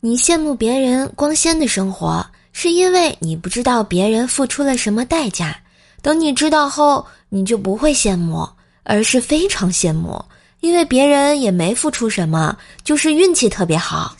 你羡慕别人光鲜的生活，是因为你不知道别人付出了什么代价。等你知道后，你就不会羡慕，而是非常羡慕，因为别人也没付出什么，就是运气特别好。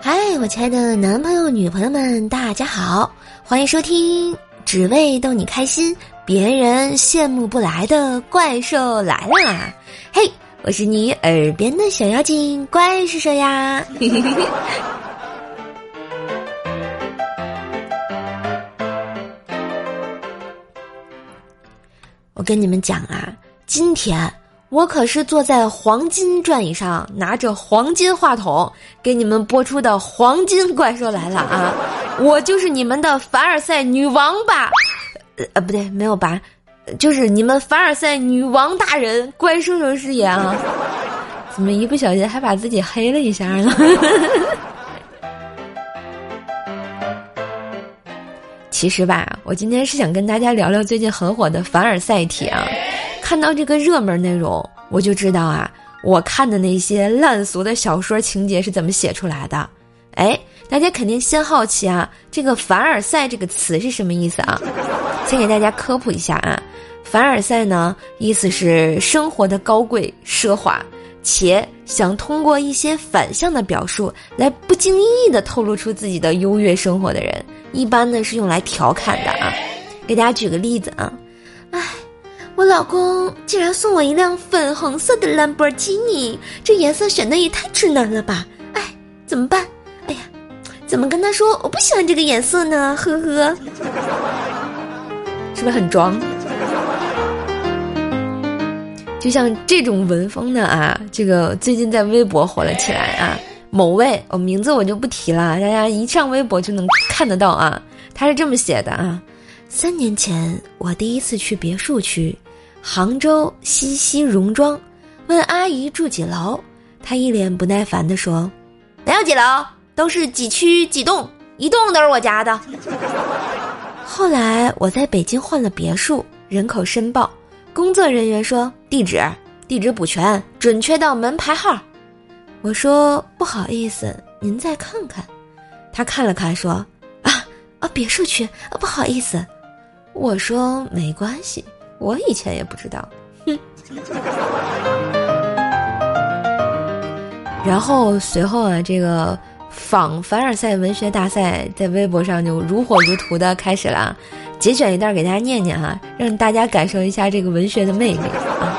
嗨，我亲爱的男朋友、女朋友们，大家好，欢迎收听，只为逗你开心。别人羡慕不来的怪兽来啦！嘿，我是你耳边的小妖精怪兽兽呀！我跟你们讲啊，今天我可是坐在黄金转椅上，拿着黄金话筒给你们播出的黄金怪兽来了啊！我就是你们的凡尔赛女王吧！呃，不对，没有吧，就是你们凡尔赛女王大人怪兽兽师爷啊！怎么一不小心还把自己黑了一下呢？其实吧，我今天是想跟大家聊聊最近很火的凡尔赛体啊。看到这个热门内容，我就知道啊，我看的那些烂俗的小说情节是怎么写出来的。哎，大家肯定先好奇啊，这个凡尔赛这个词是什么意思啊？先给大家科普一下啊，凡尔赛呢，意思是生活的高贵奢华，且想通过一些反向的表述来不经意的透露出自己的优越生活的人，一般呢是用来调侃的啊。给大家举个例子啊，哎，我老公竟然送我一辆粉红色的兰博基尼，这颜色选的也太直男了吧？哎，怎么办？哎呀，怎么跟他说我不喜欢这个颜色呢？呵呵。是不是很装？就像这种文风的啊，这个最近在微博火了起来啊。某位，我名字我就不提了，大家一上微博就能看得到啊。他是这么写的啊：三年前，我第一次去别墅区，杭州西溪戎庄，问阿姨住几楼，她一脸不耐烦地说：“哪有几楼，都是几区几栋，一栋都是我家的。”后来我在北京换了别墅，人口申报，工作人员说地址地址补全，准确到门牌号。我说不好意思，您再看看。他看了看说啊啊别墅区啊不好意思。我说没关系，我以前也不知道。哼。然后随后啊这个。仿凡尔赛文学大赛在微博上就如火如荼的开始了，节选一段给大家念念哈，让大家感受一下这个文学的魅力啊。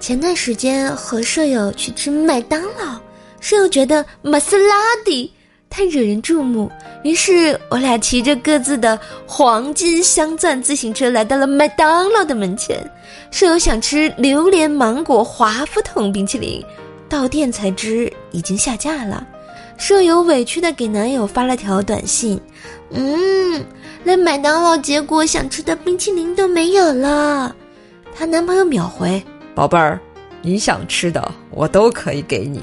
前段时间和舍友去吃麦当劳，舍友觉得玛莎拉蒂太惹人注目，于是我俩骑着各自的黄金镶钻自行车来到了麦当劳的门前。舍友想吃榴莲芒果华夫桶冰淇淋。到店才知已经下架了，舍友委屈的给男友发了条短信：“嗯，来麦当劳，结果想吃的冰淇淋都没有了。”她男朋友秒回：“宝贝儿，你想吃的我都可以给你。”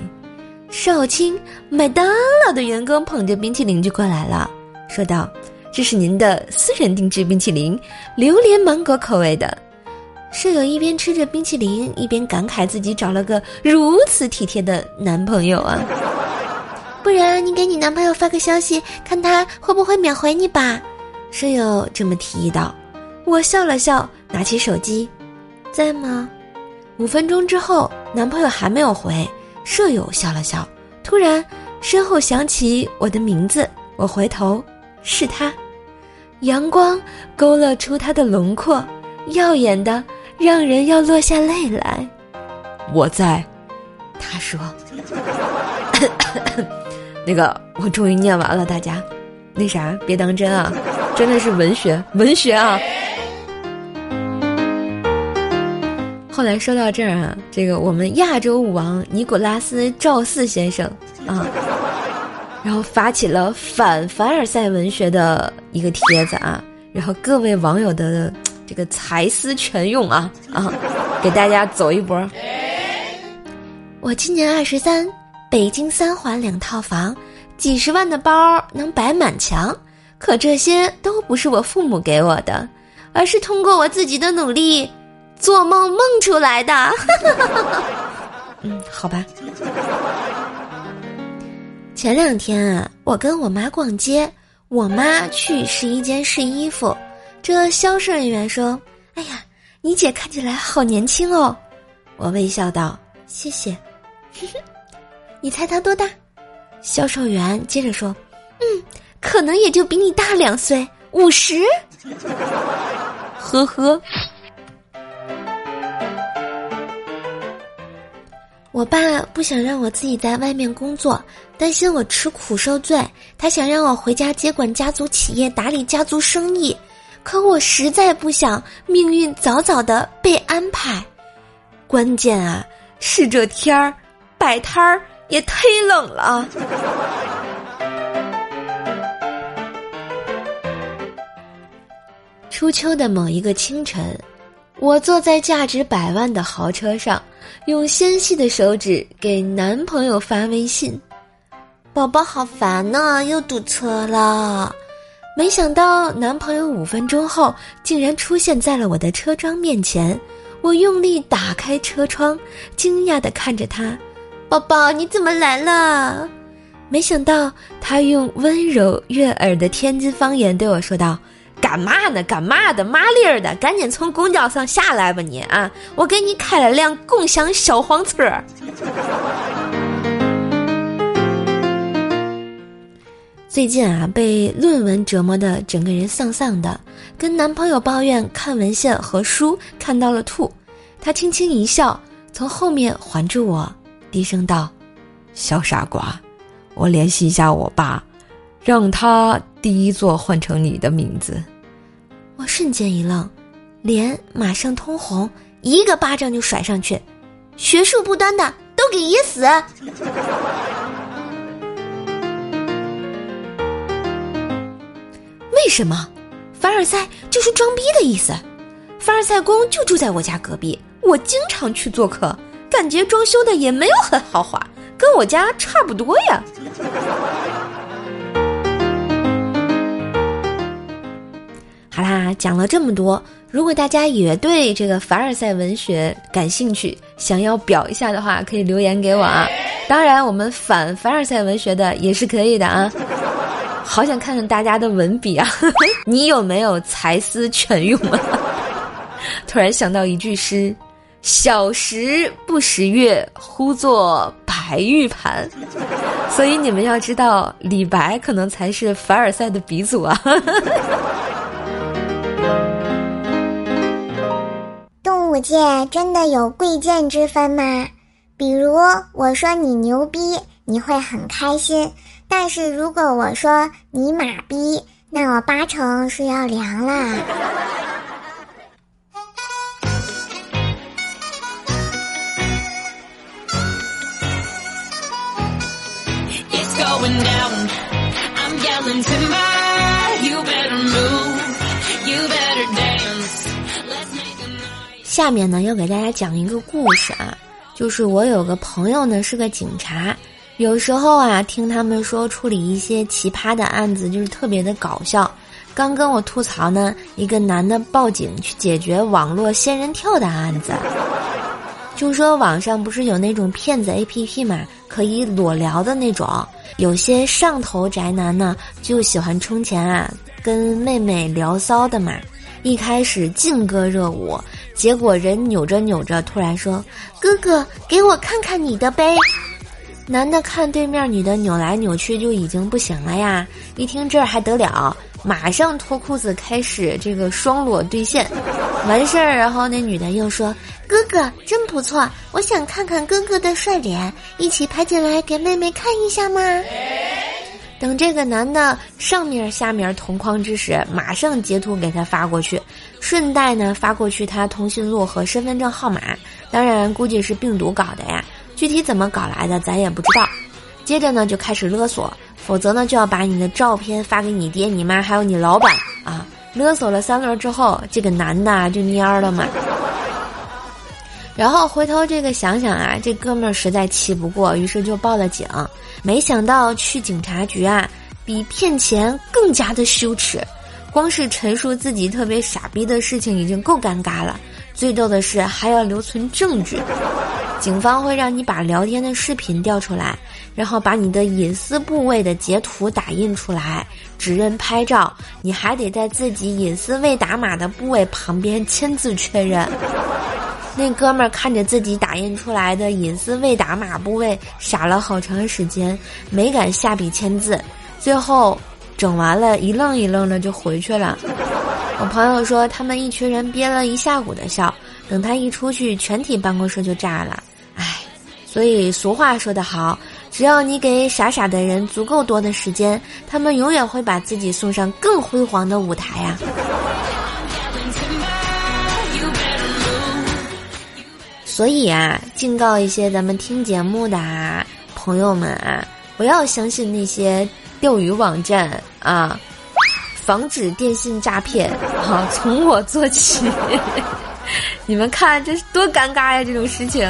少卿，麦当劳的员工捧着冰淇淋就过来了，说道：“这是您的私人定制冰淇淋，榴莲芒果口味的。”舍友一边吃着冰淇淋，一边感慨自己找了个如此体贴的男朋友啊！不然你给你男朋友发个消息，看他会不会秒回你吧？舍友这么提议道。我笑了笑，拿起手机，在吗？五分钟之后，男朋友还没有回。舍友笑了笑，突然身后响起我的名字，我回头，是他，阳光勾勒出他的轮廓，耀眼的。让人要落下泪来。我在，他说：“ 那个，我终于念完了，大家，那啥，别当真啊，真的是文学，文学啊。”后来说到这儿啊，这个我们亚洲舞王尼古拉斯赵四先生啊，然后发起了反凡尔赛文学的一个帖子啊，然后各位网友的。这个才思泉涌啊啊！给大家走一波。我今年二十三，北京三环两套房，几十万的包能摆满墙，可这些都不是我父母给我的，而是通过我自己的努力做梦梦出来的。嗯，好吧。前两天啊，我跟我妈逛街，我妈去试衣间试衣服，这销售人员说：“哎呀，你姐看起来好年轻哦。”我微笑道：“谢谢。”你猜她多大？销售员接着说：“嗯，可能也就比你大两岁，五十。”呵呵。我爸不想让我自己在外面工作，担心我吃苦受罪，他想让我回家接管家族企业，打理家族生意。可我实在不想命运早早的被安排。关键啊，是这天儿摆摊儿也忒冷了。初秋的某一个清晨。我坐在价值百万的豪车上，用纤细的手指给男朋友发微信：“宝宝好烦呢，又堵车了。”没想到男朋友五分钟后竟然出现在了我的车窗面前。我用力打开车窗，惊讶地看着他：“宝宝，你怎么来了？”没想到他用温柔悦耳的天津方言对我说道。干嘛呢？干嘛的？麻利儿的，赶紧从公交上下来吧你啊！我给你开了辆共享小黄车。最近啊，被论文折磨的整个人丧丧的，跟男朋友抱怨看文献和书看到了吐，他轻轻一笑，从后面环住我，低声道：“小傻瓜，我联系一下我爸。”让他第一座换成你的名字。我瞬间一愣，脸马上通红，一个巴掌就甩上去。学术不端的都给噎死！为什么？凡尔赛就是装逼的意思。凡尔赛宫就住在我家隔壁，我经常去做客，感觉装修的也没有很豪华，跟我家差不多呀。好啦，讲了这么多，如果大家也对这个凡尔赛文学感兴趣，想要表一下的话，可以留言给我啊。当然，我们反凡尔赛文学的也是可以的啊。好想看看大家的文笔啊！你有没有才思泉涌啊？突然想到一句诗：“小时不识月，呼作白玉盘。”所以你们要知道，李白可能才是凡尔赛的鼻祖啊。动物界真的有贵贱之分吗？比如我说你牛逼，你会很开心；但是如果我说你妈逼，那我八成是要凉啦。下面呢，要给大家讲一个故事啊，就是我有个朋友呢是个警察，有时候啊听他们说处理一些奇葩的案子，就是特别的搞笑。刚跟我吐槽呢，一个男的报警去解决网络仙人跳的案子，就说网上不是有那种骗子 A P P 嘛，可以裸聊的那种，有些上头宅男呢就喜欢充钱啊，跟妹妹聊骚的嘛，一开始劲歌热舞。结果人扭着扭着，突然说：“哥哥，给我看看你的呗。”男的看对面女的扭来扭去，就已经不行了呀。一听这还得了，马上脱裤子开始这个双裸对线。完事儿，然后那女的又说：“哥哥真不错，我想看看哥哥的帅脸，一起拍进来给妹妹看一下吗？”等这个男的上面下面同框之时，马上截图给他发过去。顺带呢发过去他通讯录和身份证号码，当然估计是病毒搞的呀，具体怎么搞来的咱也不知道。接着呢就开始勒索，否则呢就要把你的照片发给你爹、你妈还有你老板啊。勒索了三轮之后，这个男的就蔫了嘛。然后回头这个想想啊，这哥们儿实在气不过，于是就报了警。没想到去警察局啊，比骗钱更加的羞耻。光是陈述自己特别傻逼的事情已经够尴尬了，最逗的是还要留存证据。警方会让你把聊天的视频调出来，然后把你的隐私部位的截图打印出来，指认拍照，你还得在自己隐私未打码的部位旁边签字 确认。那哥们儿看着自己打印出来的隐私未打码部位，傻了好长时间，没敢下笔签字，最后。整完了，一愣一愣的就回去了。我朋友说，他们一群人憋了一下午的笑，等他一出去，全体办公室就炸了。所以俗话说得好，只要你给傻傻的人足够多的时间，他们永远会把自己送上更辉煌的舞台呀。所以啊，警告一些咱们听节目的朋友们啊，不要相信那些。钓鱼网站啊，防止电信诈骗啊，从我做起。你们看，这是多尴尬呀！这种事情。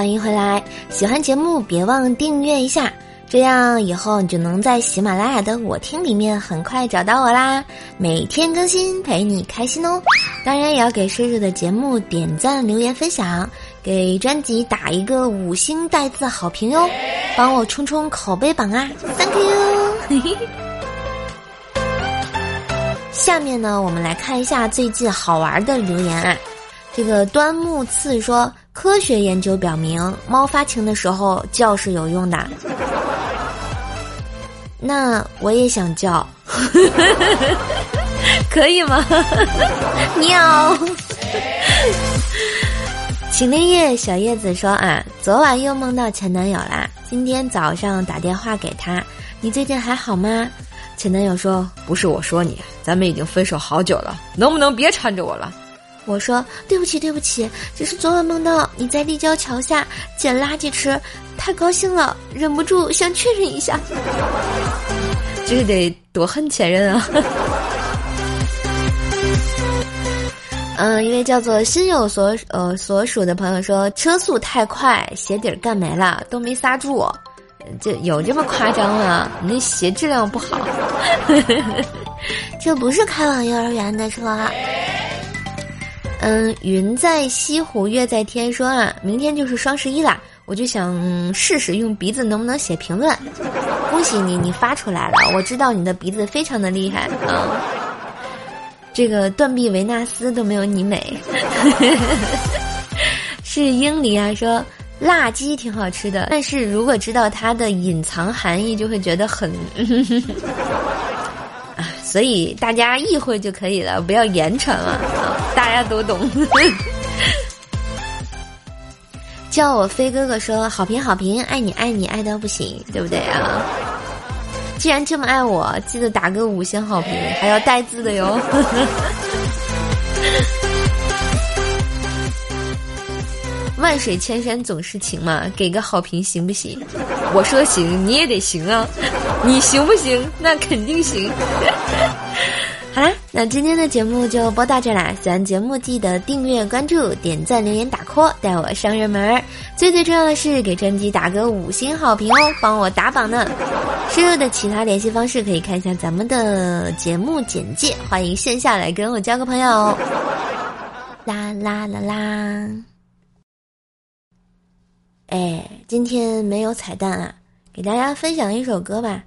欢迎回来！喜欢节目别忘订阅一下，这样以后你就能在喜马拉雅的我听里面很快找到我啦。每天更新，陪你开心哦！当然也要给射手的节目点赞、留言、分享，给专辑打一个五星带字好评哟，帮我冲冲口碑榜啊！Thank you。下面呢，我们来看一下最近好玩的留言啊。这个端木次说。科学研究表明，猫发情的时候叫是有用的。那我也想叫，可以吗？喵。晴天夜，小叶子说啊，昨晚又梦到前男友啦。今天早上打电话给他，你最近还好吗？前男友说，不是我说你，咱们已经分手好久了，能不能别缠着我了？我说对不起，对不起，只是昨晚梦到你在立交桥下捡垃圾吃，太高兴了，忍不住想确认一下。这得多恨前任啊！嗯，一位叫做心有所呃所属的朋友说，车速太快，鞋底干没了，都没刹住，这有这么夸张吗？你那鞋质量不好。这不是开往幼儿园的车。嗯，云在西湖，月在天。说啊，明天就是双十一啦，我就想试试用鼻子能不能写评论。恭喜你，你发出来了，我知道你的鼻子非常的厉害啊。这个断臂维纳斯都没有你美。是英里啊，说辣鸡挺好吃的，但是如果知道它的隐藏含义，就会觉得很。所以大家意会就可以了，不要言传了啊！大家都懂。叫我飞哥哥说好评好评，爱你爱你爱到不行，对不对啊？既然这么爱我，记得打个五星好评，还要带字的哟。万水千山总是情嘛，给个好评行不行？我说行，你也得行啊！你行不行？那肯定行。那今天的节目就播到这啦。喜欢节目记得订阅、关注、点赞、留言、打 call，带我上热门儿。最最重要的是给专辑打个五星好评哦，帮我打榜呢。输入的其他联系方式可以看一下咱们的节目简介。欢迎线下来跟我交个朋友。啦啦啦啦。哎，今天没有彩蛋啊，给大家分享一首歌吧。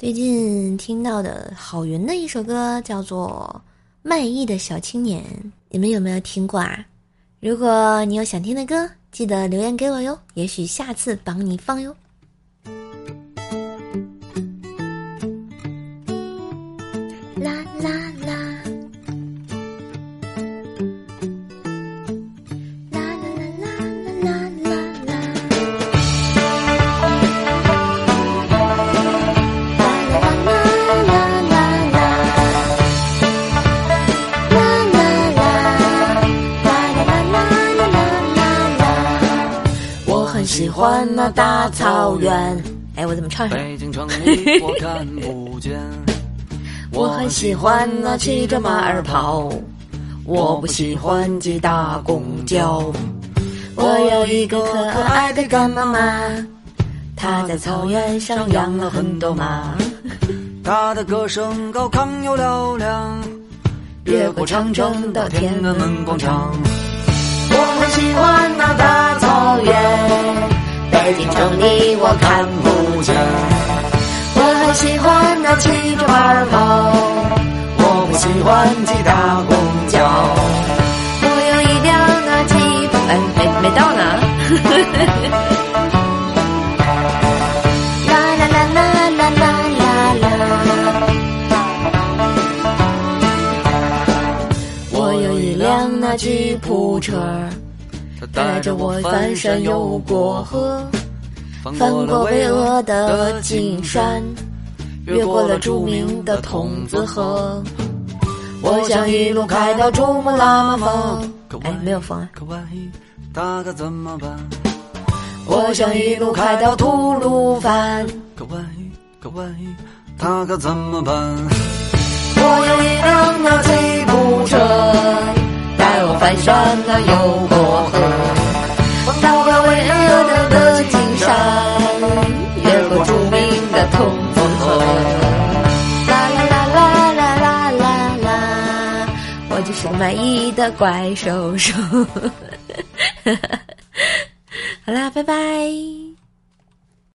最近听到的郝云的一首歌叫做《卖艺的小青年》，你们有没有听过啊？如果你有想听的歌，记得留言给我哟，也许下次帮你放哟。大草原。哎，我怎么唱上？北京城里我看不见。我很喜欢那骑着马儿跑，我不喜欢挤大公交。我有一个可爱的干妈妈，她在草原上养了很多马。她的歌声高亢又嘹亮，越过长城到天安门广场。我很喜欢那大草原，在镜子里我看不见。我很喜欢那骑着马跑，我不喜欢挤大公交。我有一辆那吉普，哎，没没到呢。啦 啦啦啦啦啦啦啦！我有一辆那吉普车。带着我翻山又过河，翻过巍峨的金山，越过了著名的筒子河。我想一路开到珠穆朗玛峰，哎，没有风啊。可万一它可怎么办？我想一路开到吐鲁番，可万一可万一他可怎么办？我有一辆那吉普车，带我翻山那又过河，到过巍峨的金山，越过著名的筒子河。啦啦啦啦啦啦啦啦，我就是个卖艺的怪兽兽。好啦，拜拜。